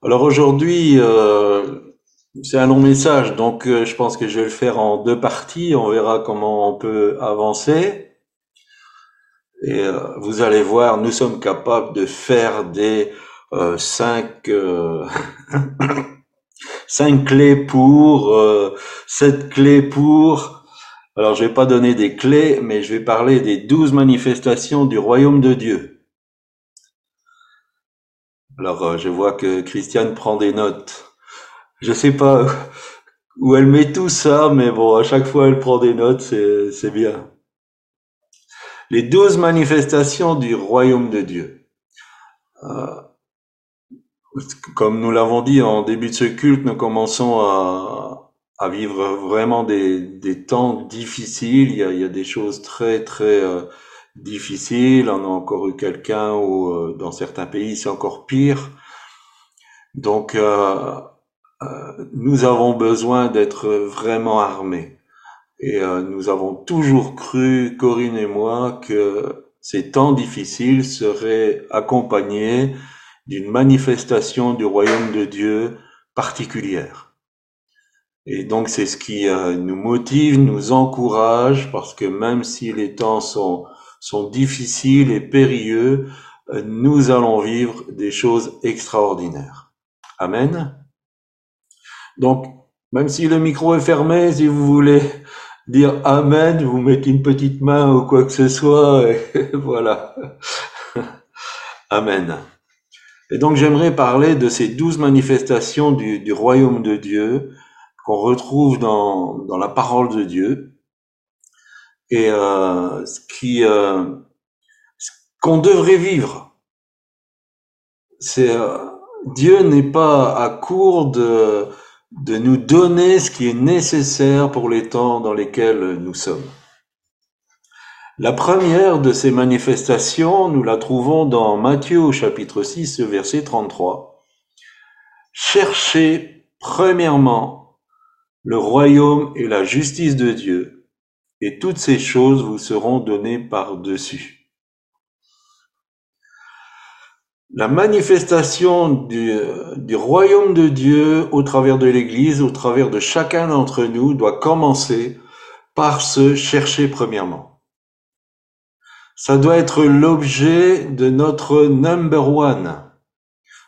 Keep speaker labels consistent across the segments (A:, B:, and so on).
A: Alors aujourd'hui, euh, c'est un long message, donc euh, je pense que je vais le faire en deux parties. On verra comment on peut avancer. Et euh, vous allez voir, nous sommes capables de faire des cinq, cinq clés pour, sept clés pour. Alors je vais pas donner des clés, mais je vais parler des douze manifestations du royaume de Dieu. Alors euh, je vois que Christiane prend des notes. Je sais pas où elle met tout ça, mais bon, à chaque fois elle prend des notes, c'est bien. Les douze manifestations du royaume de Dieu. Euh, comme nous l'avons dit en début de ce culte, nous commençons à, vivre vraiment des, temps difficiles. Il y, a, il y a des choses très très euh, difficiles. On a encore eu quelqu'un où euh, dans certains pays c'est encore pire. Donc euh, euh, nous avons besoin d'être vraiment armés. Et nous avons toujours cru, Corinne et moi, que ces temps difficiles seraient accompagnés d'une manifestation du royaume de Dieu particulière. Et donc c'est ce qui nous motive, nous encourage, parce que même si les temps sont, sont difficiles et périlleux, euh, nous allons vivre des choses extraordinaires. Amen. Donc, même si le micro est fermé, si vous voulez dire Amen, vous mettez une petite main ou quoi que ce soit, et voilà. Amen. Et donc j'aimerais parler de ces douze manifestations du, royaume de Dieu qu'on retrouve dans la parole de Dieu et euh, ce qui euh, qu'on devrait vivre. C'est euh, Dieu n'est pas à court de de nous donner ce qui est nécessaire pour les temps dans lesquels nous sommes. La première de ces manifestations, nous la trouvons dans Matthieu chapitre 6, verset 33. Cherchez premièrement le royaume et la justice de Dieu, et toutes ces choses vous seront données par-dessus. La manifestation du, royaume de Dieu au travers de l'Église, au travers de chacun d'entre nous, doit commencer par se chercher premièrement. Ça doit être l'objet de notre number one.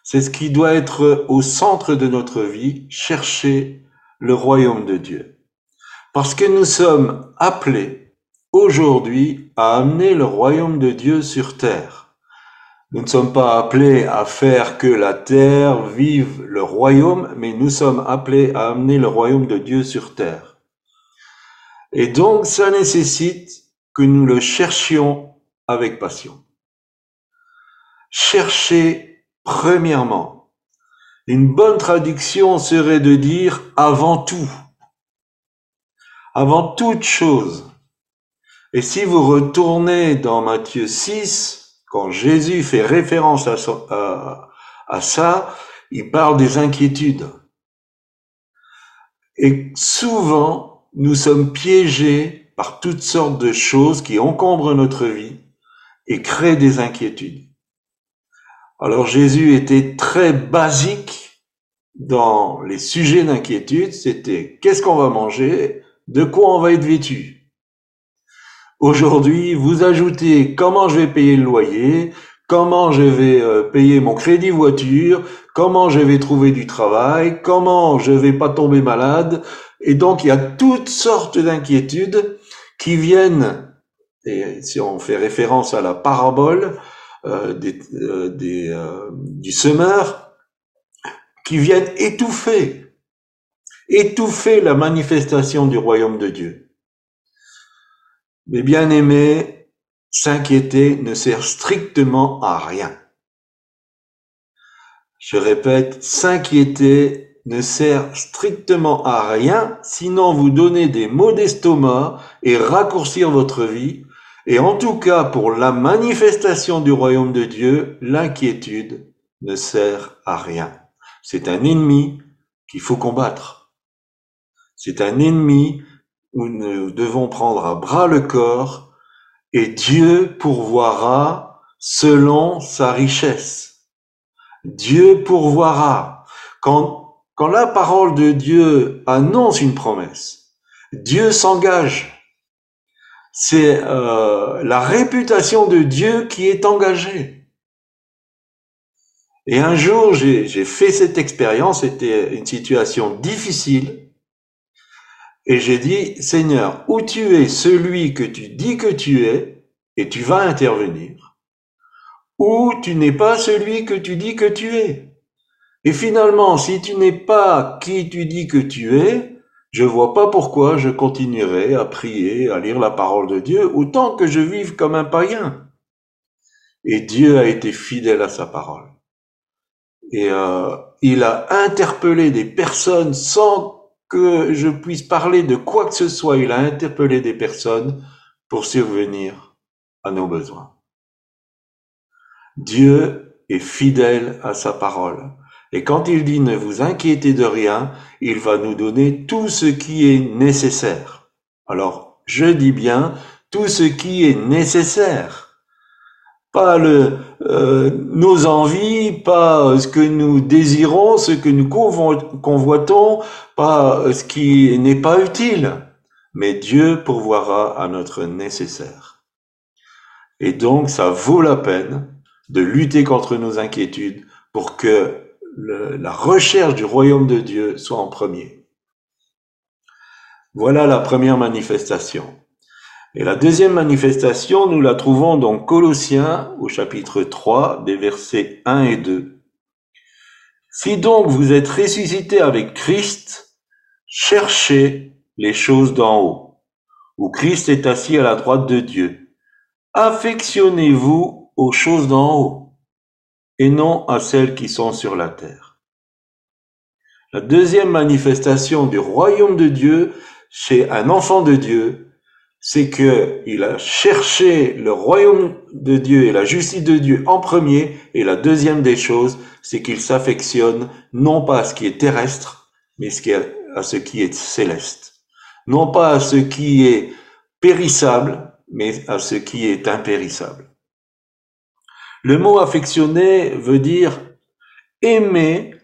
A: C'est ce qui doit être au centre de notre vie, chercher le royaume de Dieu. Parce que nous sommes appelés aujourd'hui à amener le royaume de Dieu sur terre. Nous ne sommes pas appelés à faire que la terre vive le royaume, mais nous sommes appelés à amener le royaume de Dieu sur terre. Et donc, ça nécessite que nous le cherchions avec passion. Chercher premièrement. Une bonne traduction serait de dire avant tout. Avant toute chose. Et si vous retournez dans Matthieu 6, quand Jésus fait référence à, à, à ça, il parle des inquiétudes. Et souvent, nous sommes piégés par toutes sortes de choses qui encombrent notre vie et créent des inquiétudes. Alors Jésus était très basique dans les sujets d'inquiétude, c'était qu'est-ce qu'on va manger, de quoi on va être vêtu. Aujourd'hui, vous ajoutez comment je vais payer le loyer, comment je vais euh, payer mon crédit voiture, comment je vais trouver du travail, comment je vais pas tomber malade. Et donc, il y a toutes sortes d'inquiétudes qui viennent, et si on fait référence à la parabole euh, euh, du semeur, qui viennent étouffer, étouffer la manifestation du royaume de Dieu. Mes bien-aimés, s'inquiéter ne sert strictement à rien. Je répète, s'inquiéter ne sert strictement à rien, sinon vous donner des maux d'estomac et raccourcir votre vie. Et en tout cas, pour la manifestation du royaume de Dieu, l'inquiétude ne sert à rien. C'est un ennemi qu'il faut combattre. C'est un ennemi où nous devons prendre à bras le corps et Dieu pourvoira selon sa richesse. Dieu pourvoira. Quand, quand la parole de Dieu annonce une promesse, Dieu s'engage. C'est euh, la réputation de Dieu qui est engagée. Et un jour, j'ai fait cette expérience, c'était une situation difficile, et j'ai dit, Seigneur, où tu es celui que tu dis que tu es, et tu vas intervenir, ou tu n'es pas celui que tu dis que tu es. Et finalement, si tu n'es pas qui tu dis que tu es, je vois pas pourquoi je continuerai à prier, à lire la parole de Dieu, autant que je vive comme un païen. Et Dieu a été fidèle à sa parole. Et euh, il a interpellé des personnes sans que je puisse parler de quoi que ce soit. Il a interpellé des personnes pour survenir à nos besoins. Dieu est fidèle à sa parole. Et quand il dit ne vous inquiétez de rien, il va nous donner tout ce qui est nécessaire. Alors, je dis bien tout ce qui est nécessaire. Pas euh, nos envies, pas ce que nous désirons, ce que nous convoitons, pas ce qui n'est pas utile. Mais Dieu pourvoira à notre nécessaire. Et donc, ça vaut la peine de lutter contre nos inquiétudes pour que la recherche du royaume de Dieu soit en premier. Voilà la première manifestation. Et la deuxième manifestation, nous la trouvons dans Colossiens au chapitre 3 des versets 1 et 2. Si donc vous êtes ressuscité avec Christ, cherchez les choses d'en haut, où Christ est assis à la droite de Dieu. Affectionnez-vous aux choses d'en haut et non à celles qui sont sur la terre. La deuxième manifestation du royaume de Dieu chez un enfant de Dieu, c'est que il a cherché le royaume de Dieu et la justice de Dieu en premier, et la deuxième des choses, c'est qu'il s'affectionne non pas à ce qui est terrestre, mais à ce qui est céleste. Non pas à ce qui est périssable, mais à ce qui est impérissable. Le mot affectionner veut dire aimer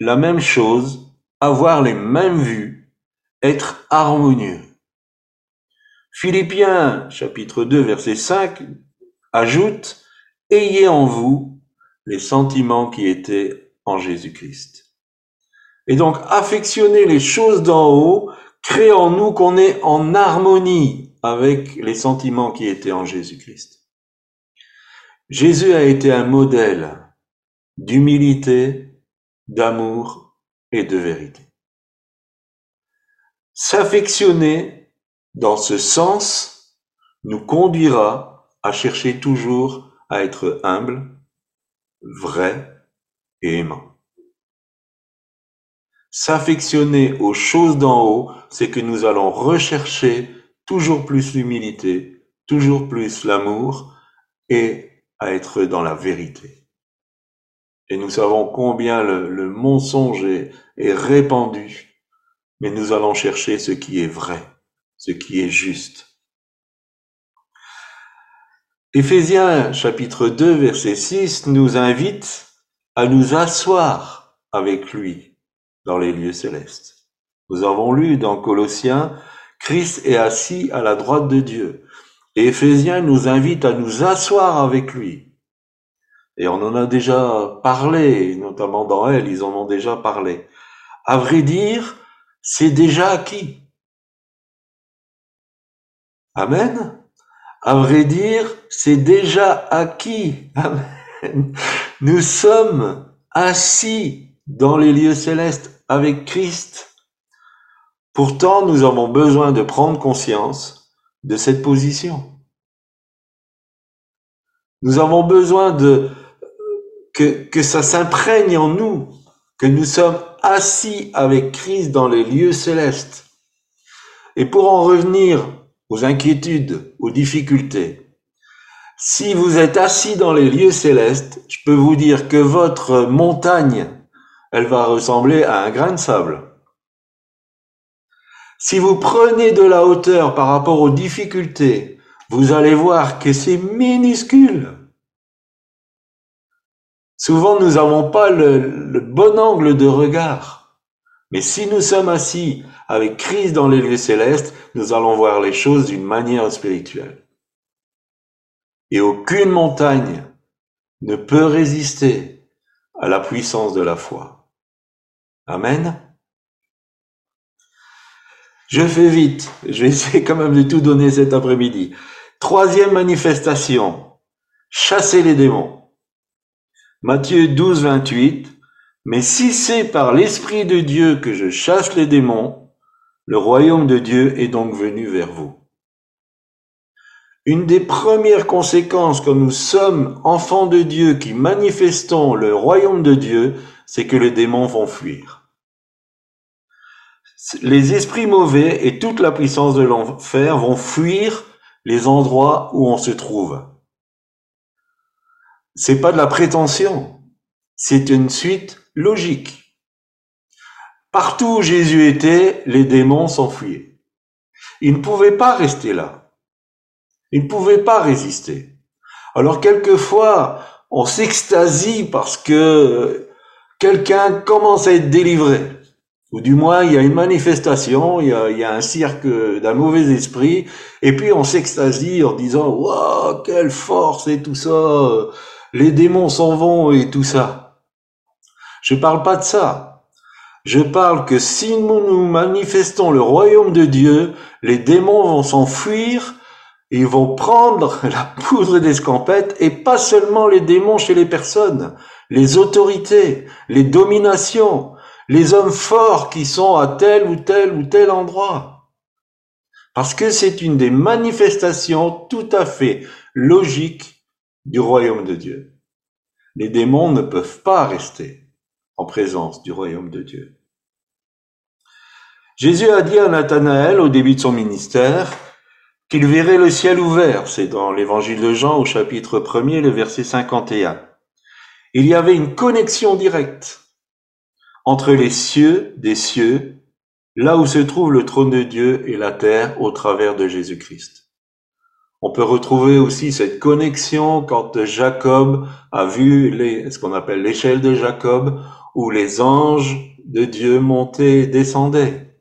A: la même chose, avoir les mêmes vues, être harmonieux. Philippiens chapitre 2 verset 5 ajoute Ayez en vous les sentiments qui étaient en Jésus-Christ. Et donc affectionner les choses d'en haut crée en nous qu'on est en harmonie avec les sentiments qui étaient en Jésus-Christ. Jésus a été un modèle d'humilité, d'amour et de vérité. S'affectionner dans ce sens nous conduira à chercher toujours à être humble, vrai et aimant. S'affectionner aux choses d'en haut, c'est que nous allons rechercher toujours plus l'humilité, toujours plus l'amour et à être dans la vérité. Et nous savons combien le, mensonge est, répandu, mais nous allons chercher ce qui est vrai, ce qui est juste. Éphésiens chapitre 2 verset 6 nous invite à nous asseoir avec lui dans les lieux célestes. Nous avons lu dans Colossiens, Christ est assis à la droite de Dieu. Et Éphésiens nous invite à nous asseoir avec lui. Et on en a déjà parlé, notamment dans elle, ils en ont déjà parlé. À vrai dire, c'est déjà acquis. Amen. À vrai dire, c'est déjà acquis. Amen. Nous sommes assis dans les lieux célestes avec Christ. Pourtant, nous avons besoin de prendre conscience de cette position. Nous avons besoin de que, que ça s'imprègne en nous, que nous sommes assis avec Christ dans les lieux célestes. Et pour en revenir aux inquiétudes, aux difficultés, si vous êtes assis dans les lieux célestes, je peux vous dire que votre montagne, elle va ressembler à un grain de sable. Si vous prenez de la hauteur par rapport aux difficultés, vous allez voir que c'est minuscule. Souvent, nous n'avons pas le, bon angle de regard. Mais si nous sommes assis avec Christ dans les lieux célestes, nous allons voir les choses d'une manière spirituelle. Et aucune montagne ne peut résister à la puissance de la foi. Amen. Je fais vite. Je vais essayer quand même de tout donner cet après-midi. Troisième manifestation. Chasser les démons. Matthieu 12, 28. Mais si c'est par l'Esprit de Dieu que je chasse les démons, le royaume de Dieu est donc venu vers vous. Une des premières conséquences quand nous sommes enfants de Dieu qui manifestons le royaume de Dieu, c'est que les démons vont fuir les esprits mauvais et toute la puissance de l'enfer vont fuir les endroits où on se trouve. C'est pas de la prétention, c'est une suite logique. Partout où Jésus était, les démons s'enfuyaient. Ils ne pouvaient pas rester là. Ils ne pouvaient pas résister. Alors quelquefois, on s'extasie parce que quelqu'un commence à être délivré ou du moins il y a une manifestation, il y a, un cirque d'un mauvais esprit, et puis on s'extasie en disant waouh quelle force et tout ça, les démons s'en vont et tout ça. Je parle pas de ça. Je parle que si nous nous manifestons le royaume de Dieu, les démons vont s'enfuir, ils vont prendre la poudre d'escampette, et pas seulement les démons chez les personnes, les autorités, les dominations, les hommes forts qui sont à tel ou tel ou tel endroit. Parce que c'est une des manifestations tout à fait logiques du royaume de Dieu. Les démons ne peuvent pas rester en présence du royaume de Dieu. Jésus a dit à Nathanaël au début de son ministère qu'il verrait le ciel ouvert. C'est dans l'évangile de Jean au chapitre 1er, le verset 51. Il y avait une connexion directe entre les cieux des cieux, là où se trouve le trône de Dieu et la terre au travers de Jésus-Christ. On peut retrouver aussi cette connexion quand Jacob a vu ce qu'on appelle l'échelle de Jacob, où les anges de Dieu montaient et descendaient.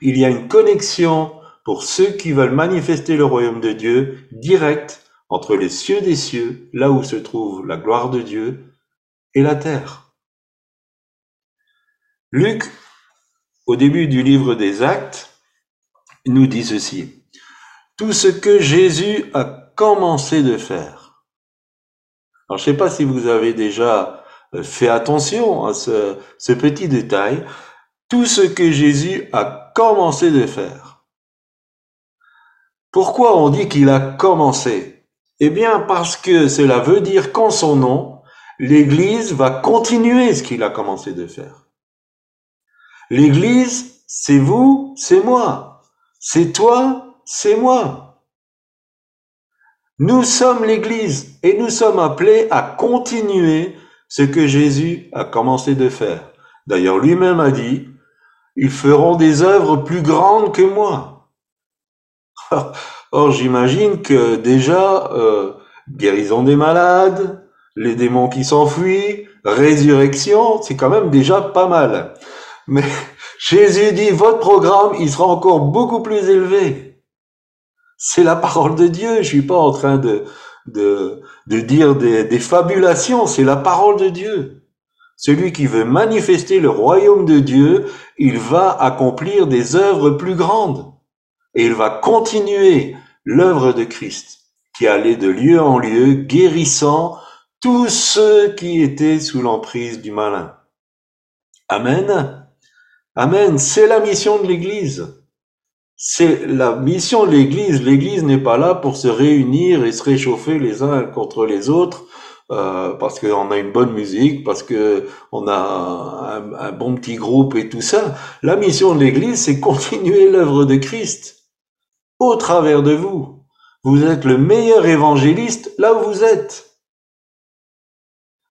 A: Il y a une connexion pour ceux qui veulent manifester le royaume de Dieu direct entre les cieux des cieux, là où se trouve la gloire de Dieu, et la terre. Luc, au début du livre des Actes, nous dit ceci. Tout ce que Jésus a commencé de faire. Alors, je ne sais pas si vous avez déjà euh, fait attention à ce, ce petit détail. Tout ce que Jésus a commencé de faire. Pourquoi on dit qu'il a commencé? Eh bien, parce que cela veut dire qu'en son nom, l'Église va continuer ce qu'il a commencé de faire. L'Église, c'est vous, c'est moi. C'est toi, c'est moi. Nous sommes l'Église et nous sommes appelés à continuer ce que Jésus a commencé de faire. D'ailleurs, lui-même a dit, ils feront des œuvres plus grandes que moi. Or, j'imagine que déjà, euh, guérison des malades, les démons qui s'enfuient, résurrection, c'est quand même déjà pas mal. Mais Jésus dit, votre programme, il sera encore beaucoup plus élevé. C'est la parole de Dieu. Je suis pas en train de, de, de dire des, des fabulations. C'est la parole de Dieu. Celui qui veut manifester le royaume de Dieu, il va accomplir des œuvres plus grandes. Et il va continuer l'œuvre de Christ, qui allait de lieu en lieu, guérissant tous ceux qui étaient sous l'emprise du malin. Amen. Amen. C'est la mission de l'Église. C'est la mission de l'Église. L'Église n'est pas là pour se réunir et se réchauffer les uns contre les autres euh, parce qu'on a une bonne musique, parce que on a un, un, bon petit groupe et tout ça. La mission de l'Église, c'est continuer l'œuvre de Christ au travers de vous. Vous êtes le meilleur évangéliste là où vous êtes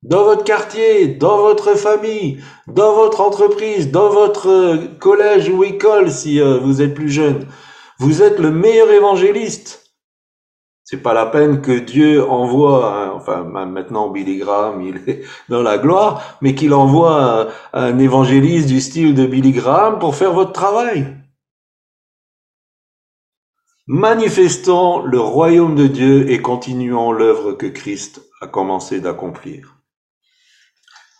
A: dans votre quartier, dans votre famille, dans votre entreprise, dans votre euh, collège ou école si euh, vous êtes plus jeune. Vous êtes le meilleur évangéliste. C'est pas la peine que Dieu envoie, hein, enfin maintenant Billy Graham, il est dans la gloire, mais qu'il envoie un, évangéliste du style de Billy Graham pour faire votre travail. Manifestons le royaume de Dieu et continuons l'œuvre que Christ a commencé d'accomplir.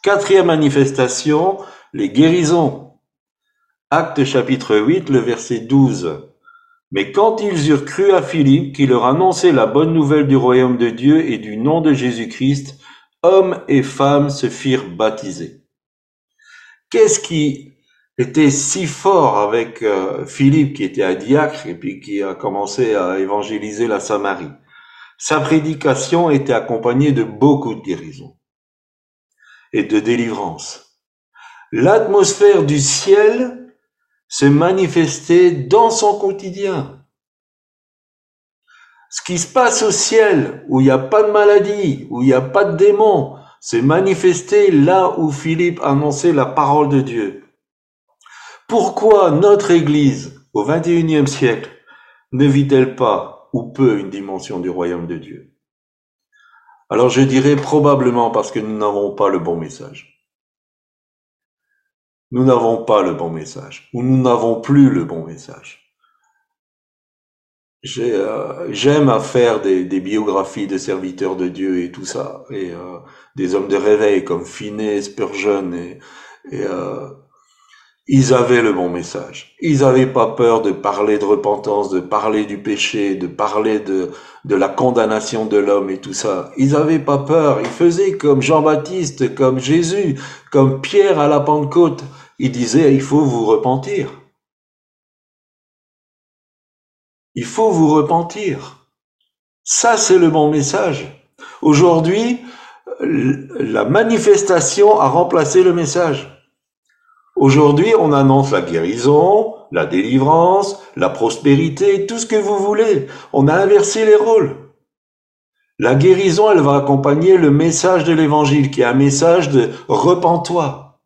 A: Quatrième manifestation, les guérisons. Acte chapitre 8, le verset 12. Mais quand ils eurent cru à Philippe, qui leur annonçait la bonne nouvelle du royaume de Dieu et du nom de Jésus-Christ, hommes et femmes se firent baptiser. Qu'est-ce qui était si fort avec euh, Philippe, qui était un diacre et puis qui a commencé à évangéliser la Samarie Sa prédication était accompagnée de beaucoup de guérisons et de délivrance. L'atmosphère du ciel se manifester dans son quotidien. Ce qui se passe au ciel, où il n'y a pas de maladie, où il n'y a pas de démons, se manifester là où Philippe annonçait la parole de Dieu. Pourquoi notre Église, au XXIe siècle, ne vit-elle pas ou peu une dimension du royaume de Dieu? Alors je dirais probablement parce que nous n'avons pas le bon message nous n'avons pas le bon message, ou nous n'avons plus le bon message. Euh, j'aime à faire des, biographies de serviteurs de Dieu et tout ça, et euh, des hommes de réveil comme Finney, Spurgeon, et, et euh, ils avaient le bon message. Ils n'avaient pas peur de parler de repentance, de parler du péché, de parler de, la condamnation de l'homme et tout ça. Ils n'avaient pas peur. Ils faisaient comme Jean-Baptiste, comme Jésus, comme Pierre à la Pentecôte. Il disait, il faut vous repentir. Il faut vous repentir. Ça, c'est le bon message. Aujourd'hui, la manifestation a remplacé le message. Aujourd'hui, on annonce la guérison, la délivrance, la prospérité, tout ce que vous voulez. On a inversé les rôles. La guérison, elle va accompagner le message de l'évangile, qui est un message de repens-toi.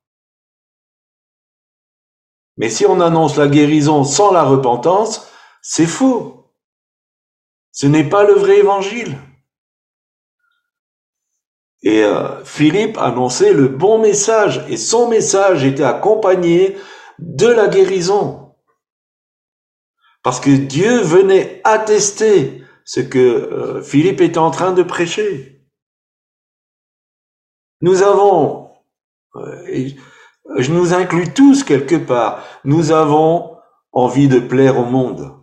A: Mais si on annonce la guérison sans la repentance, c'est faux. Ce n'est pas le vrai évangile. Et euh, Philippe annonçait le bon message et son message était accompagné de la guérison. Parce que Dieu venait attester ce que euh, Philippe était en train de prêcher. Nous avons, euh, je nous inclus tous quelque part. Nous avons envie de plaire au monde.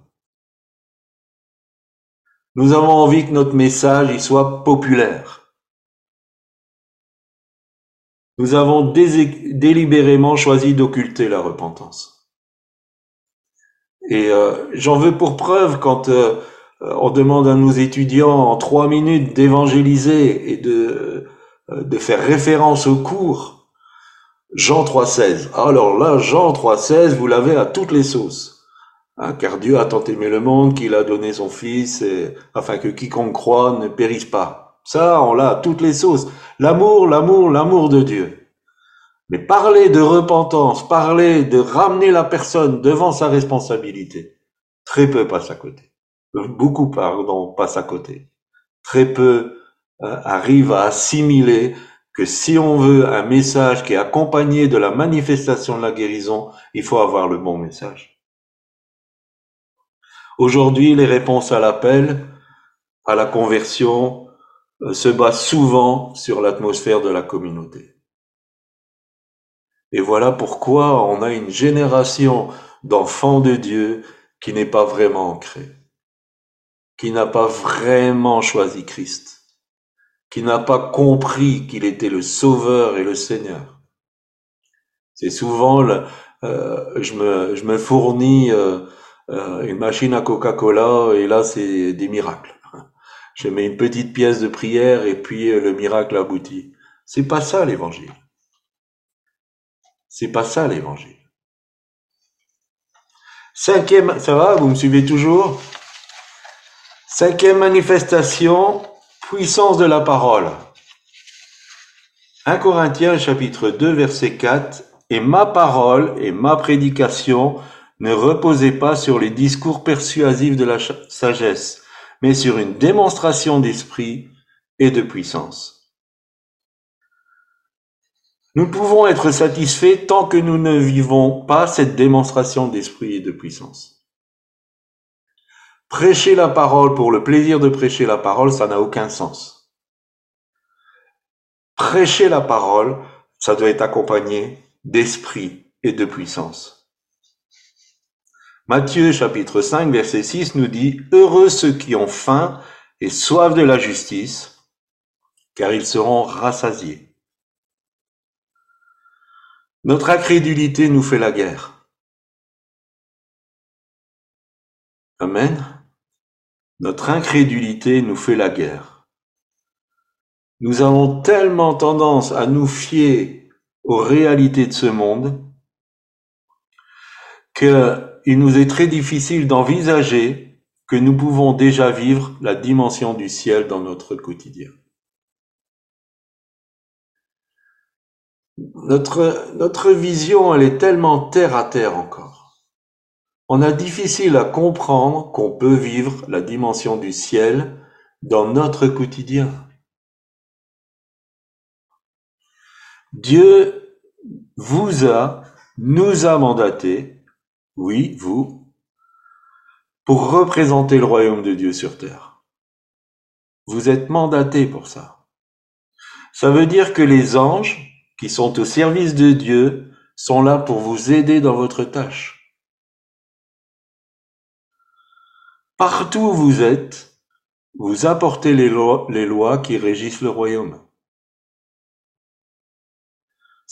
A: Nous avons envie que notre message y soit populaire. Nous avons délibérément choisi d'occulter la repentance. Et euh, j'en veux pour preuve quand euh, on demande à nos étudiants en trois minutes d'évangéliser et de, euh, faire référence au cours Jean 3,16. Alors là, Jean 3,16, vous l'avez à toutes les sauces. Car Dieu a tant aimé le monde qu'il a donné son Fils, afin que quiconque croit ne périsse pas. Ça, on l'a toutes les sauces. L'amour, l'amour, l'amour de Dieu. Mais parler de repentance, parler de ramener la personne devant sa responsabilité, très peu passe à côté. Beaucoup, pardon, passe à côté. Très peu euh, arrivent à assimiler que si on veut un message qui est accompagné de la manifestation de la guérison, il faut avoir le bon message. Aujourd'hui, les réponses à l'appel, à la conversion, se basent souvent sur l'atmosphère de la communauté. Et voilà pourquoi on a une génération d'enfants de Dieu qui n'est pas vraiment ancrée, qui n'a pas vraiment choisi Christ qui n'a pas compris qu'il était le Sauveur et le Seigneur. C'est souvent, euh, je, me, fournis euh, euh, une machine à Coca-Cola et là c'est des miracles. Je mets une petite pièce de prière et puis le miracle aboutit. C'est pas ça l'évangile. C'est pas ça l'évangile. Cinquième, ça va, vous me suivez toujours? Cinquième manifestation, Puissance de la parole. 1 Corinthiens chapitre 2 verset 4 Et ma parole et ma prédication ne reposaient pas sur les discours persuasifs de la sagesse, mais sur une démonstration d'esprit et de puissance. Nous pouvons être satisfaits tant que nous ne vivons pas cette démonstration d'esprit et de puissance. Prêcher la parole pour le plaisir de prêcher la parole, ça n'a aucun sens. Prêcher la parole, ça doit être accompagné d'esprit et de puissance. Matthieu chapitre 5 verset 6 nous dit Heureux ceux qui ont faim et soif de la justice, car ils seront rassasiés. Notre incrédulité nous fait la guerre. Amen. Notre incrédulité nous fait la guerre. Nous avons tellement tendance à nous fier aux réalités de ce monde qu'il nous est très difficile d'envisager que nous pouvons déjà vivre la dimension du ciel dans notre quotidien. Notre, notre vision, elle est tellement terre à terre encore. On a difficile à comprendre qu'on peut vivre la dimension du ciel dans notre quotidien. Dieu vous a, nous a mandaté, oui, vous, pour représenter le royaume de Dieu sur terre. Vous êtes mandaté pour ça. Ça veut dire que les anges, qui sont au service de Dieu, sont là pour vous aider dans votre tâche. Partout où vous êtes, vous apportez les lois, les lois qui régissent le royaume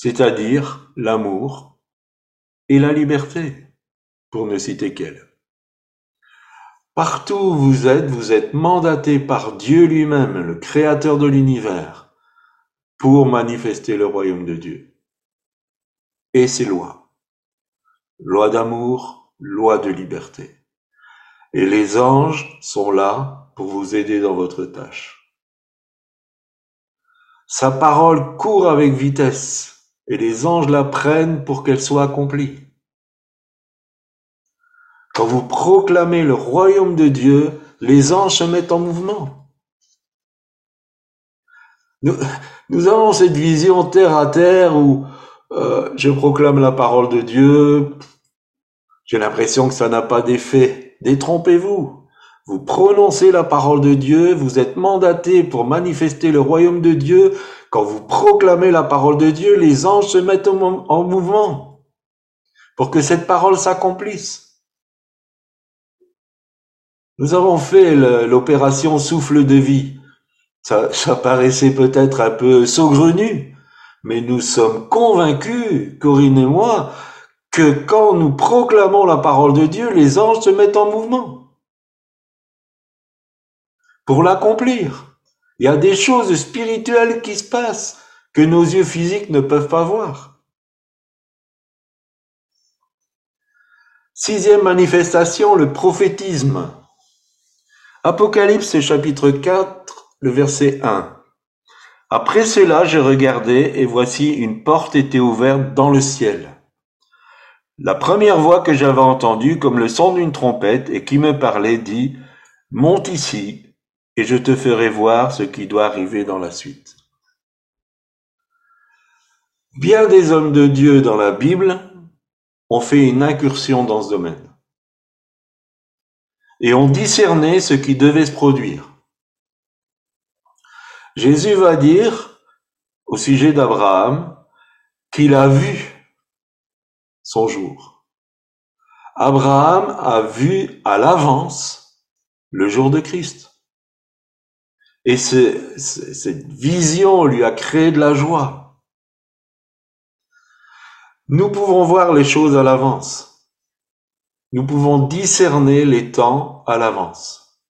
A: c'est-à-dire l'amour et la liberté, pour ne citer qu'elle. Partout où vous êtes, vous êtes mandaté par Dieu lui-même, le Créateur de l'univers, pour manifester le royaume de Dieu. Et ses lois. Loi d'amour, loi de liberté. Et les anges sont là pour vous aider dans votre tâche. Sa parole court avec vitesse et les anges la prennent pour qu'elle soit accomplie. Quand vous proclamez le royaume de Dieu, les anges se mettent en mouvement. Nous, avons cette vision terre à terre où euh, je proclame la parole de Dieu, j'ai l'impression que ça n'a pas d'effet. Détrompez-vous. Vous prononcez la parole de Dieu, vous êtes mandaté pour manifester le royaume de Dieu, quand vous proclamez la parole de Dieu, les anges se mettent en mouvement pour que cette parole s'accomplisse. Nous avons fait l'opération souffle de vie. Ça, paraissait peut-être un peu saugrenu, mais nous sommes convaincus, Corinne et moi, que quand nous proclamons la parole de Dieu, les anges se mettent en mouvement pour l'accomplir. Il y a des choses spirituelles qui se passent que nos yeux physiques ne peuvent pas voir. Sixième manifestation, le prophétisme. Apocalypse chapitre 4, le verset 1. Après cela, j'ai regardé et voici une porte était ouverte dans le ciel. La première voix que j'avais entendue comme le son d'une trompette et qui me parlait dit, Monte ici et je te ferai voir ce qui doit arriver dans la suite. Bien des hommes de Dieu dans la Bible ont fait une incursion dans ce domaine et ont discerné ce qui devait se produire. Jésus va dire au sujet d'Abraham qu'il a vu son jour. Abraham a vu à l'avance le jour de Christ. Et cette vision lui a créé de la joie. Nous pouvons voir les choses à l'avance. Nous pouvons discerner les temps à l'avance.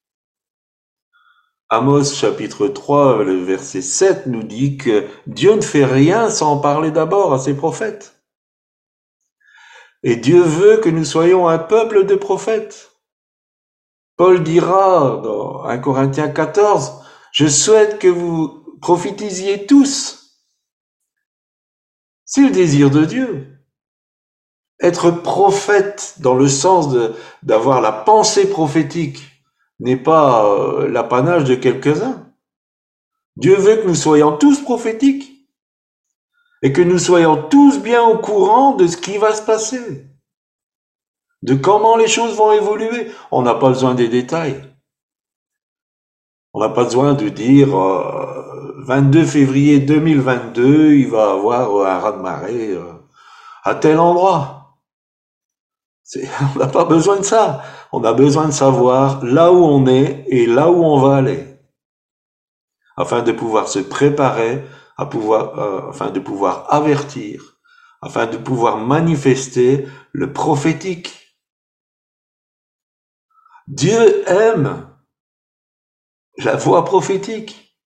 A: Amos chapitre 3, le verset 7 nous dit que Dieu ne fait rien sans parler d'abord à ses prophètes. Et Dieu veut que nous soyons un peuple de prophètes. Paul dira dans 1 Corinthiens 14, je souhaite que vous prophétisiez tous. C'est le désir de Dieu. Être prophète dans le sens d'avoir la pensée prophétique, n'est pas euh, l'apanage de quelques-uns. Dieu veut que nous soyons tous prophétiques et que nous soyons tous bien au courant de ce qui va se passer, de comment les choses vont évoluer. On n'a pas besoin des détails. On n'a pas besoin de dire 22 euh, février 2022, il va avoir un raz-de-marée euh, à tel endroit. On n'a pas besoin de ça. On a besoin de savoir là où on est et là où on va aller, afin de pouvoir se préparer, euh, afin de pouvoir avertir, afin de pouvoir manifester le prophétique. Dieu aime la voix prophétique.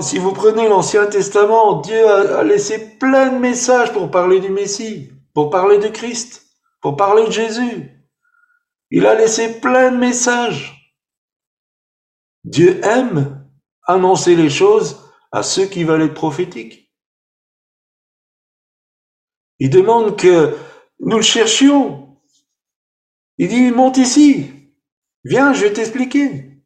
A: si vous prenez l'Ancien Testament, Dieu a, laissé plein de messages pour parler du Messie, pour parler de Christ, pour parler de Jésus. Il a laissé plein de messages. Dieu aime annoncer les choses à ceux qui veulent être prophétiques. Il demande que nous le cherchions. Il dit, monte ici, Viens, je vais t'expliquer.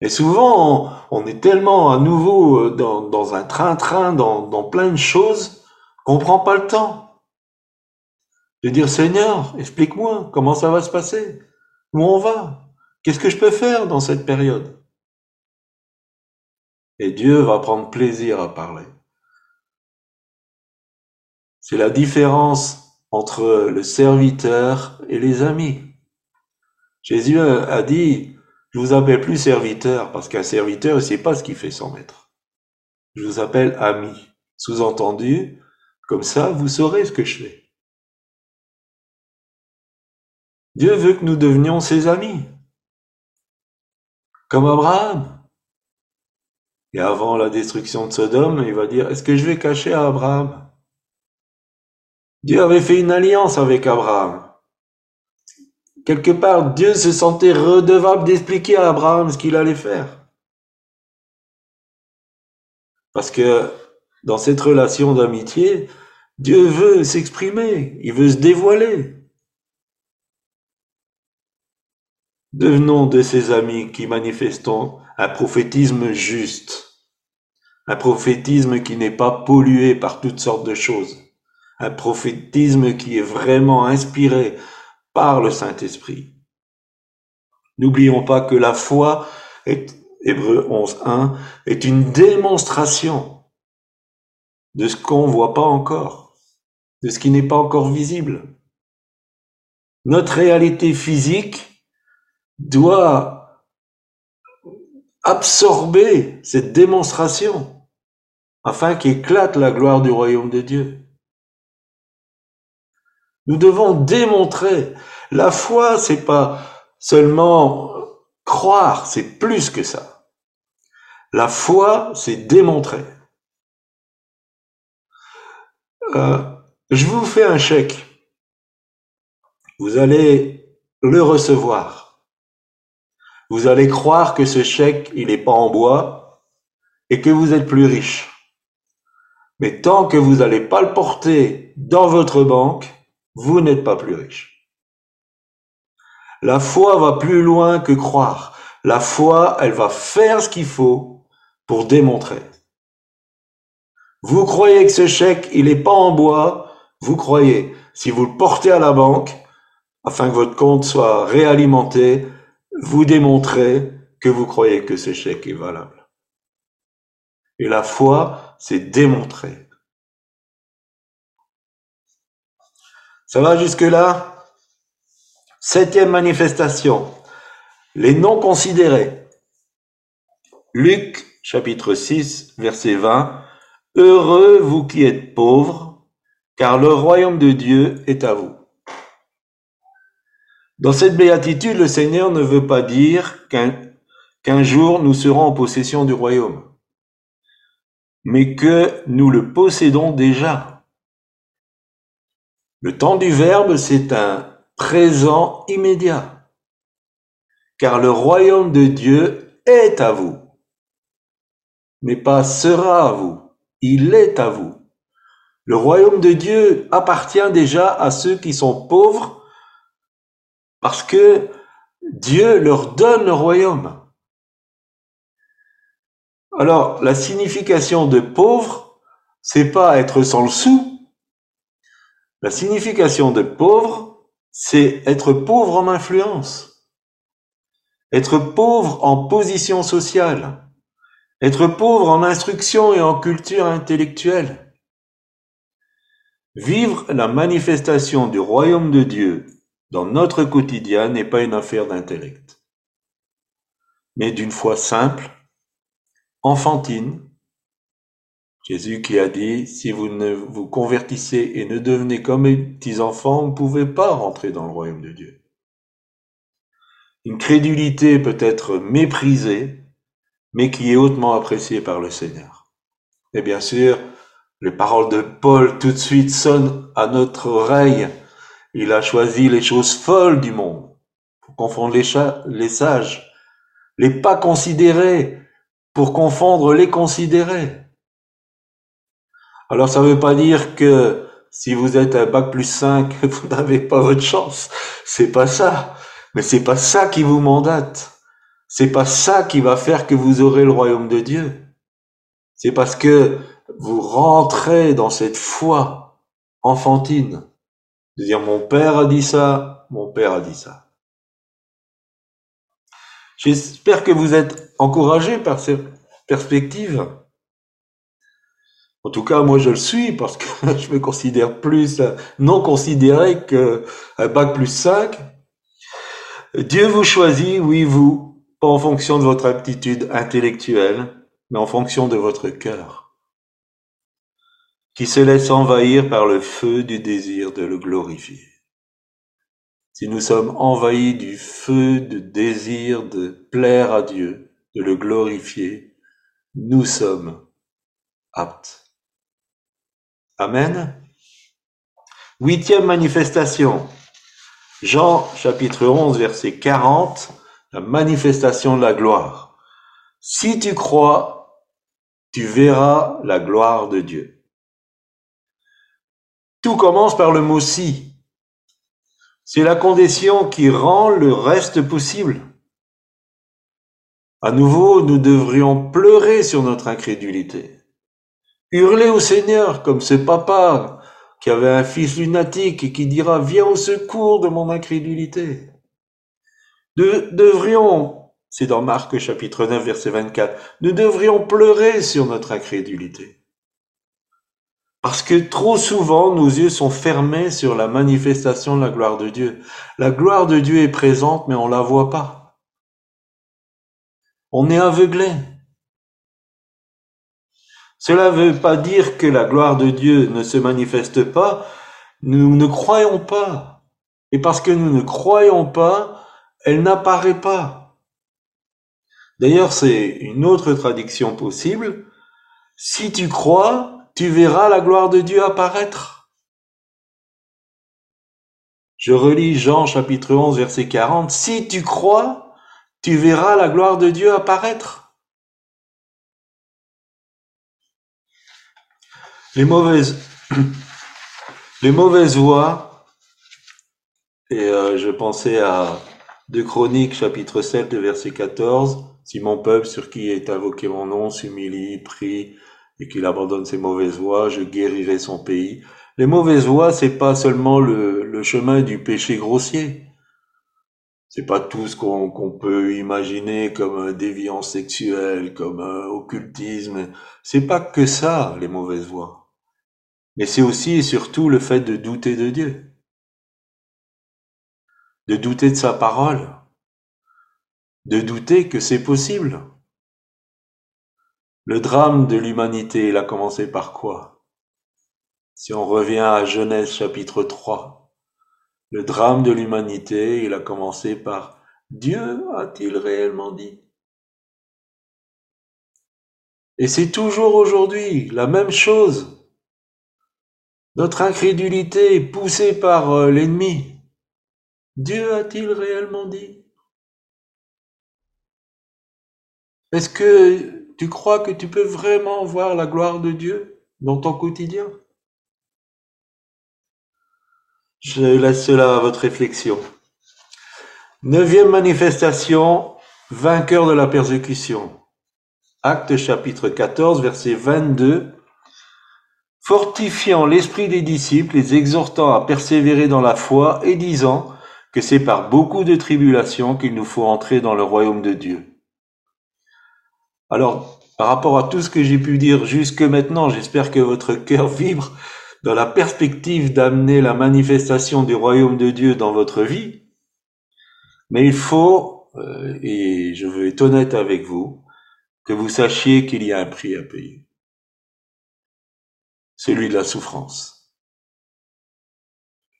A: Et souvent, on, est tellement à nouveau euh, dans, un train-train, dans, plein de choses, qu'on prend pas le temps de dire Seigneur, explique-moi comment ça va se passer, où on va, qu'est-ce que je peux faire dans cette période? Et Dieu va prendre plaisir à parler. C'est la différence entre le serviteur et les amis. Jésus a dit, je vous appelle plus serviteur parce qu'un serviteur ne sait pas ce qu'il fait son maître. Je vous appelle ami. Sous-entendu, comme ça, vous saurez ce que je fais. Dieu veut que nous devenions ses amis. Comme Abraham. Et avant la destruction de Sodome, il va dire, est-ce que je vais cacher à Abraham? Dieu avait fait une alliance avec Abraham. Quelque part, Dieu se sentait redevable d'expliquer à Abraham ce qu'il allait faire. Parce que dans cette relation d'amitié, Dieu veut s'exprimer, il veut se dévoiler. Devenons de ces amis qui manifestons un prophétisme juste, un prophétisme qui n'est pas pollué par toutes sortes de choses un prophétisme qui est vraiment inspiré par le Saint-Esprit. N'oublions pas que la foi, est, Hébreu 11.1, est une démonstration de ce qu'on ne voit pas encore, de ce qui n'est pas encore visible. Notre réalité physique doit absorber cette démonstration afin qu'éclate la gloire du royaume de Dieu. Nous devons démontrer. La foi, c'est pas seulement croire, c'est plus que ça. La foi, c'est démontrer. Euh, je vous fais un chèque. Vous allez le recevoir. Vous allez croire que ce chèque, il n'est pas en bois et que vous êtes plus riche. Mais tant que vous n'allez pas le porter dans votre banque, vous n'êtes pas plus riche. La foi va plus loin que croire. La foi, elle va faire ce qu'il faut pour démontrer. Vous croyez que ce chèque, il n'est pas en bois, vous croyez. Si vous le portez à la banque, afin que votre compte soit réalimenté, vous démontrez que vous croyez que ce chèque est valable. Et la foi, c'est démontrer. Ça va jusque-là? Septième manifestation. Les non considérés. Luc chapitre 6 verset 20. Heureux vous qui êtes pauvres, car le royaume de Dieu est à vous. Dans cette béatitude, le Seigneur ne veut pas dire qu'un jour nous serons en possession du royaume, mais que nous le possédons déjà. Le temps du Verbe, c'est un présent immédiat, car le royaume de Dieu est à vous, mais pas sera à vous, il est à vous. Le royaume de Dieu appartient déjà à ceux qui sont pauvres Parce que Dieu leur donne le royaume. Alors, la signification de pauvre, c'est pas être sans le sou. La signification de pauvre, c'est être pauvre en influence. Être pauvre en position sociale. Être pauvre en instruction et en culture intellectuelle. Vivre la manifestation du royaume de Dieu dans notre quotidien n'est pas une affaire d'intellect, mais d'une foi simple, enfantine. Jésus qui a dit, si vous ne vous convertissez et ne devenez comme mes petits-enfants, vous ne pouvez pas rentrer dans le royaume de Dieu. Une crédulité peut être méprisée, mais qui est hautement appréciée par le Seigneur. Et bien sûr, les paroles de Paul tout de suite sonnent à notre oreille. Il a choisi les choses folles du monde pour confondre les, sages, les pas considérés pour confondre les considérés. Alors ça ne veut pas dire que si vous êtes un bac plus 5, vous n'avez pas votre chance. C'est pas ça. Mais c'est pas ça qui vous mandate. C'est pas ça qui va faire que vous aurez le royaume de Dieu. C'est parce que vous rentrez dans cette foi enfantine de dire mon père a dit ça, mon père a dit ça. J'espère que vous êtes encouragés par ces perspectives. En tout cas, moi je le suis parce que je me considère plus non considéré qu'un bac plus 5. Dieu vous choisit, oui vous, pas en fonction de votre aptitude intellectuelle, mais en fonction de votre cœur, qui se laisse envahir par le feu du désir de le glorifier. Si nous sommes envahis du feu de désir de plaire à Dieu, de le glorifier, nous sommes aptes. Amen. Huitième manifestation. Jean chapitre 11 verset 40, la manifestation de la gloire. Si tu crois, tu verras la gloire de Dieu. Tout commence par le mot si. C'est la condition qui rend le reste possible. À nouveau, nous devrions pleurer sur notre incrédulité. Hurler au Seigneur comme ce papa qui avait un fils lunatique et qui dira Viens au secours de mon incrédulité. De, devrions c'est dans Marc chapitre 9 verset 24. Nous devrions pleurer sur notre incrédulité. Parce que trop souvent, nos yeux sont fermés sur la manifestation de la gloire de Dieu. La gloire de Dieu est présente, mais on la voit pas. On est aveuglé. Cela ne veut pas dire que la gloire de Dieu ne se manifeste pas. Nous ne croyons pas. Et parce que nous ne croyons pas, elle n'apparaît pas. D'ailleurs, c'est une autre traduction possible. Si tu crois, tu verras la gloire de Dieu apparaître. Je relis Jean chapitre 11 verset 40. Si tu crois, tu verras la gloire de Dieu apparaître. Les mauvaises, les voix, et euh, je pensais à 2 Chroniques chapitre 7 verset 14, si mon peuple sur qui est invoqué mon nom s'humilie, prie et qu'il abandonne ses mauvaises voies, je guérirai son pays. Les mauvaises voies, c'est pas seulement le, chemin du péché grossier. C'est pas tout ce qu'on peut imaginer comme déviance sexuelle, comme un occultisme. C'est pas que ça, les mauvaises voies. Mais c'est aussi et surtout le fait de douter de Dieu. De douter de sa parole de douter que c'est possible. Le drame de l'humanité, il a commencé par quoi? Si on revient à Genèse chapitre 3, le drame de l'humanité, il a commencé par Dieu a-t-il réellement dit? Et c'est toujours aujourd'hui la même chose. Notre incrédulité poussée par euh, l'ennemi. Dieu a-t-il réellement dit? Est-ce que tu crois que tu peux vraiment voir la gloire de Dieu dans ton quotidien? Je laisse cela à votre réflexion. Neuvième manifestation, vainqueur de la persécution. Acte chapitre 14, verset 22. Fortifiant l'esprit des disciples, les exhortant à persévérer dans la foi et disant que c'est par beaucoup de tribulations qu'il nous faut entrer dans le royaume de Dieu. Alors, par rapport à tout ce que j'ai pu dire jusque maintenant, j'espère que votre cœur vibre dans la perspective d'amener la manifestation du royaume de Dieu dans votre vie. Mais il faut, euh, et je veux être honnête avec vous, que vous sachiez qu'il y a un prix à payer. Celui de la souffrance.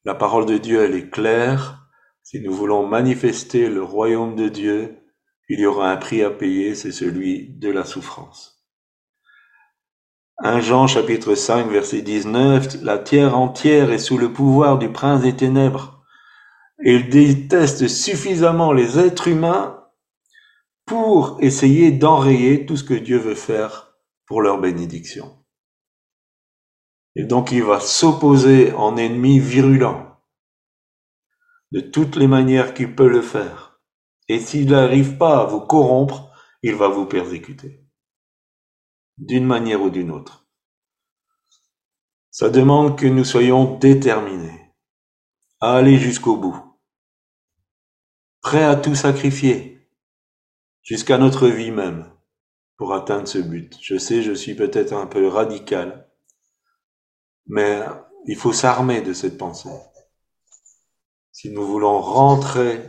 A: La parole de Dieu, elle est claire. Si nous voulons manifester le royaume de Dieu, il y aura un prix à payer, c'est celui de la souffrance. 1 Jean chapitre 5 verset 19, la terre entière est sous le pouvoir du prince des ténèbres, il déteste suffisamment les êtres humains pour essayer d'enrayer tout ce que Dieu veut faire pour leur bénédiction. Et donc il va s'opposer en ennemi virulent de toutes les manières qu'il peut le faire. Et s'il n'arrive pas à vous corrompre, il va vous persécuter. D'une manière ou d'une autre. Ça demande que nous soyons déterminés à aller jusqu'au bout. Prêts à tout sacrifier, jusqu'à notre vie même, pour atteindre ce but. Je sais, je suis peut-être un peu radical, mais il faut s'armer de cette pensée. Si nous voulons rentrer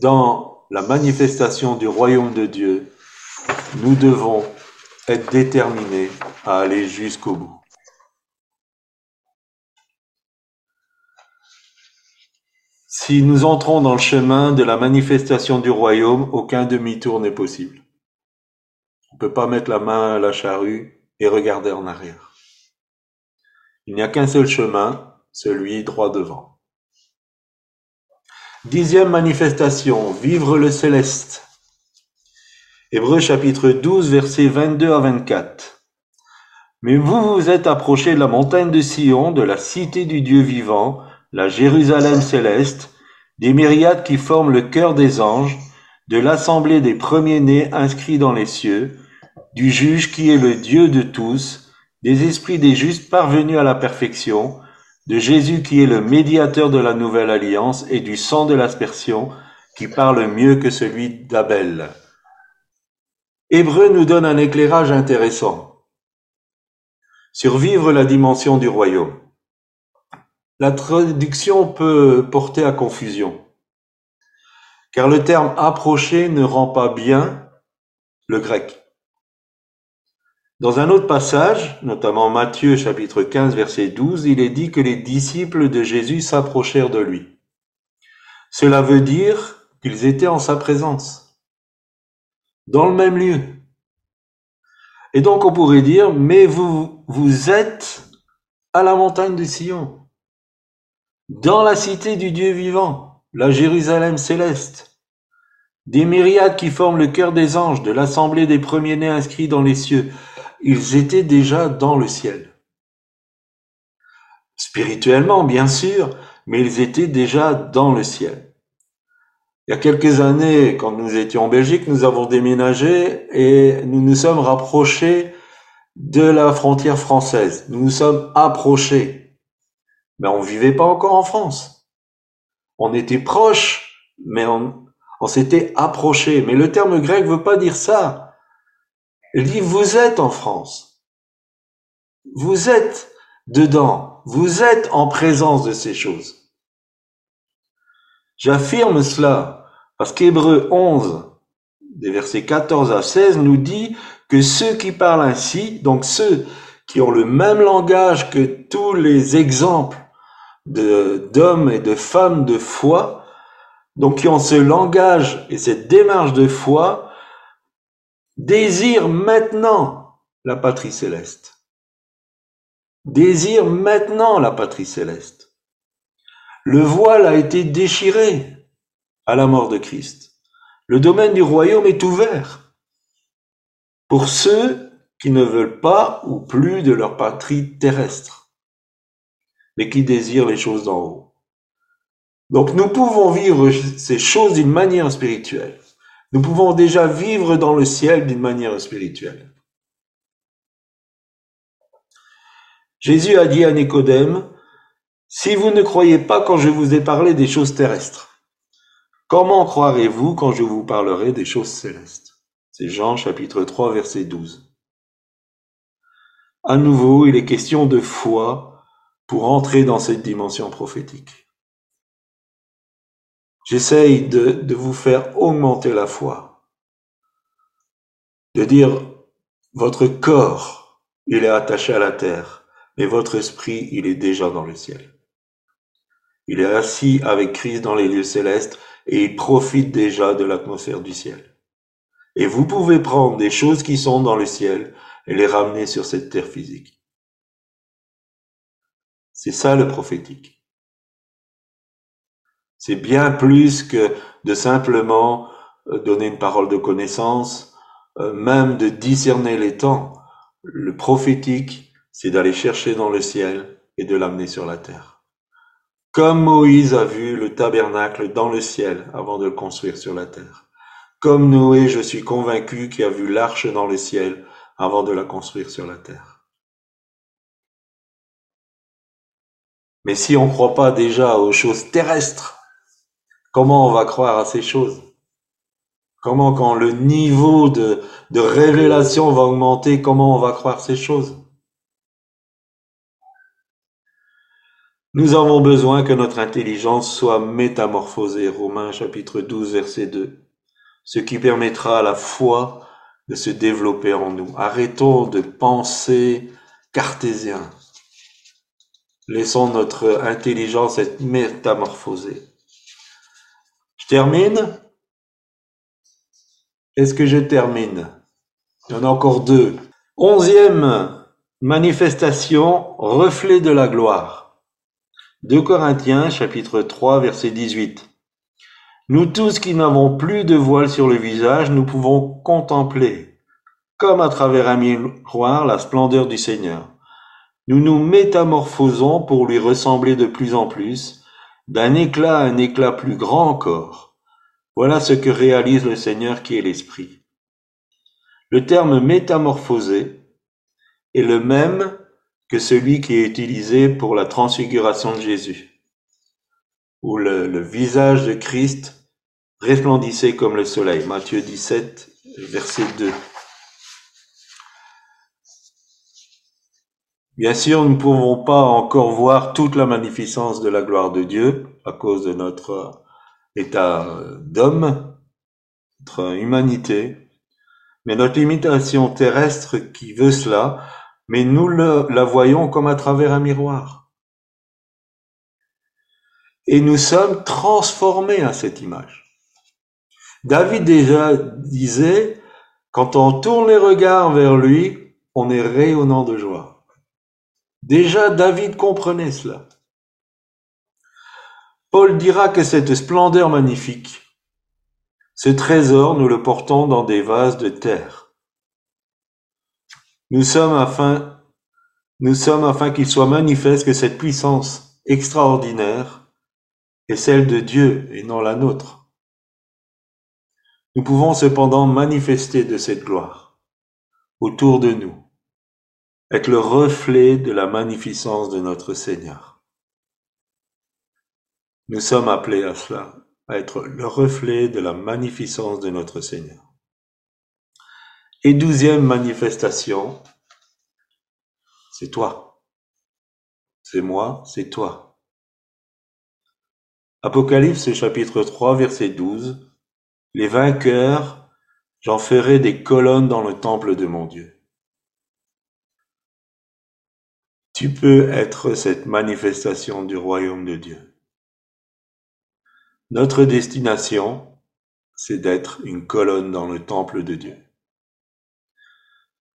A: dans la manifestation du royaume de Dieu, nous devons être déterminés à aller jusqu'au bout. Si nous entrons dans le chemin de la manifestation du royaume, aucun demi-tour n'est possible. On ne peut pas mettre la main à la charrue et regarder en arrière. Il n'y a qu'un seul chemin, celui droit devant. Dixième manifestation, vivre le céleste. Hébreu chapitre 12, versets 22 à 24. Mais vous vous êtes approchés de la montagne de Sion, de la cité du Dieu vivant, la Jérusalem céleste, des myriades qui forment le cœur des anges, de l'assemblée des premiers-nés inscrits dans les cieux, du juge qui est le Dieu de tous, des esprits des justes parvenus à la perfection, de Jésus qui est le médiateur de la nouvelle alliance et du sang de l'aspersion qui parle mieux que celui d'Abel. Hébreu nous donne un éclairage intéressant. Survivre la dimension du royaume. La traduction peut porter à confusion, car le terme approcher ne rend pas bien le grec. Dans un autre passage, notamment Matthieu chapitre 15 verset 12, il est dit que les disciples de Jésus s'approchèrent de lui. Cela veut dire qu'ils étaient en sa présence, dans le même lieu. Et donc on pourrait dire, mais vous, vous êtes à la montagne de Sion, dans la cité du Dieu vivant, la Jérusalem céleste. Des myriades qui forment le cœur des anges, de l'assemblée des premiers-nés inscrits dans les cieux ils étaient déjà dans le ciel. Spirituellement, bien sûr, mais ils étaient déjà dans le ciel. Il y a quelques années, quand nous étions en Belgique, nous avons déménagé et nous nous sommes rapprochés de la frontière française. Nous nous sommes approchés. Mais on vivait pas encore en France. On était proches, mais on, s'était approché. Mais le terme grec veut pas dire ça. Il dit, vous êtes en France. Vous êtes dedans. Vous êtes en présence de ces choses. J'affirme cela parce qu'Hébreu 11, des versets 14 à 16, nous dit que ceux qui parlent ainsi, donc ceux qui ont le même langage que tous les exemples d'hommes et de femmes de foi, donc qui ont ce langage et cette démarche de foi, Désire maintenant la patrie céleste. Désire maintenant la patrie céleste. Le voile a été déchiré à la mort de Christ. Le domaine du royaume est ouvert pour ceux qui ne veulent pas ou plus de leur patrie terrestre, mais qui désirent les choses d'en haut. Donc nous pouvons vivre ces choses d'une manière spirituelle. Nous pouvons déjà vivre dans le ciel d'une manière spirituelle. Jésus a dit à Nicodème, si vous ne croyez pas quand je vous ai parlé des choses terrestres, comment croirez-vous quand je vous parlerai des choses célestes? C'est Jean chapitre 3 verset 12. À nouveau, il est question de foi pour entrer dans cette dimension prophétique. J'essaye de, de vous faire augmenter la foi. De dire, votre corps, il est attaché à la terre, mais votre esprit, il est déjà dans le ciel. Il est assis avec Christ dans les lieux célestes et il profite déjà de l'atmosphère du ciel. Et vous pouvez prendre des choses qui sont dans le ciel et les ramener sur cette terre physique. C'est ça le prophétique. C'est bien plus que de simplement euh, donner une parole de connaissance, euh, même de discerner les temps. Le prophétique, c'est d'aller chercher dans le ciel et de l'amener sur la terre. Comme Moïse a vu le tabernacle dans le ciel avant de le construire sur la terre. Comme Noé, je suis convaincu qu'il a vu l'arche dans le ciel avant de la construire sur la terre. Mais si on ne croit pas déjà aux choses terrestres, comment on va croire à ces choses? Comment quand le niveau de, de révélation va augmenter, comment on va croire ces choses? Nous avons besoin que notre intelligence soit métamorphosée, Romains chapitre 12 verset 2, ce qui permettra à la foi de se développer en nous. Arrêtons de penser cartésien. Laissons notre intelligence être métamorphosée. Je termine. Est-ce que je termine? Il y en a encore deux. Onzième manifestation, reflet de la gloire. 2 Corinthiens chapitre 3 verset 18. Nous tous qui n'avons plus de voile sur le visage, nous pouvons contempler, comme à travers un miroir, la splendeur du Seigneur. Nous nous métamorphosons pour lui ressembler de plus en plus, d'un éclat à un éclat plus grand encore. Voilà ce que réalise le Seigneur qui est l'Esprit. Le terme métamorphosé est le même que celui qui est utilisé pour la transfiguration de Jésus, où le, visage de Christ resplendissait comme le soleil. Matthieu 17, verset 2. Bien sûr, nous ne pouvons pas encore voir toute la magnificence de la gloire de Dieu à cause de notre état d'homme, notre humanité, mais notre limitation terrestre qui veut cela mais nous la voyons comme à travers un miroir. Et nous sommes transformés à cette image. David déjà disait, quand on tourne les regards vers lui, on est rayonnant de joie. Déjà David comprenait cela. Paul dira que cette splendeur magnifique, ce trésor, nous le portons dans des vases de terre nous sommes afin, qu'il soit manifeste que cette puissance extraordinaire est celle de Dieu et non la nôtre. Nous pouvons cependant manifester de cette gloire autour de nous, être le reflet de la magnificence de notre Seigneur. Nous sommes appelés à cela, à être le reflet de la magnificence de notre Seigneur. Et douzième manifestation, c'est toi. C'est moi, c'est toi. Apocalypse chapitre 3 verset 12. Les vainqueurs, j'en ferai des colonnes dans le temple de mon Dieu. Tu peux être cette manifestation du royaume de Dieu. Notre destination, c'est d'être une colonne dans le temple de Dieu.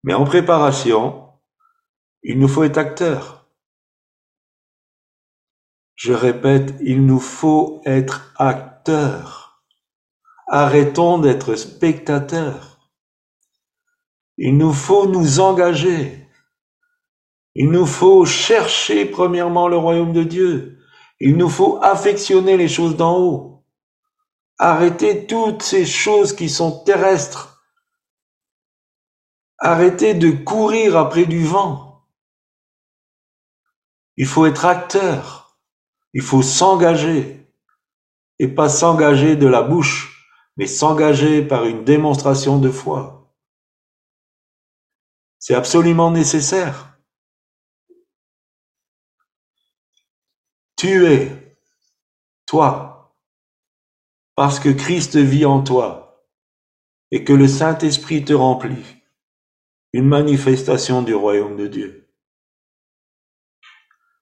A: Mais en préparation, il nous faut être acteurs. Je répète, il nous faut être acteurs. Arrêtons d'être spectateurs. Il nous faut nous engager. Il nous faut chercher premièrement le royaume de Dieu. Il nous faut affectionner les choses d'en haut. Arrêter toutes ces choses qui sont terrestres. Arrêter de courir après du vent. Il faut être acteur. Il faut s'engager. Et pas s'engager de la bouche, mais s'engager par une démonstration de foi. C'est absolument nécessaire. Tu es, toi, parce que Christ vit en toi et que le Saint-Esprit te remplit, une manifestation du royaume de Dieu.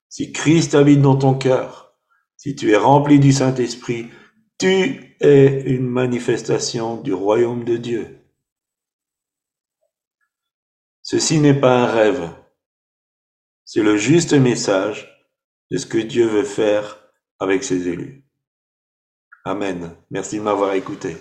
A: Si Christ habite dans ton cœur, si tu es rempli du Saint-Esprit, tu es une manifestation du royaume de Dieu. Ceci n'est pas un rêve, c'est le juste message de ce que Dieu veut faire avec ses élus. Amen. Merci de m'avoir écouté.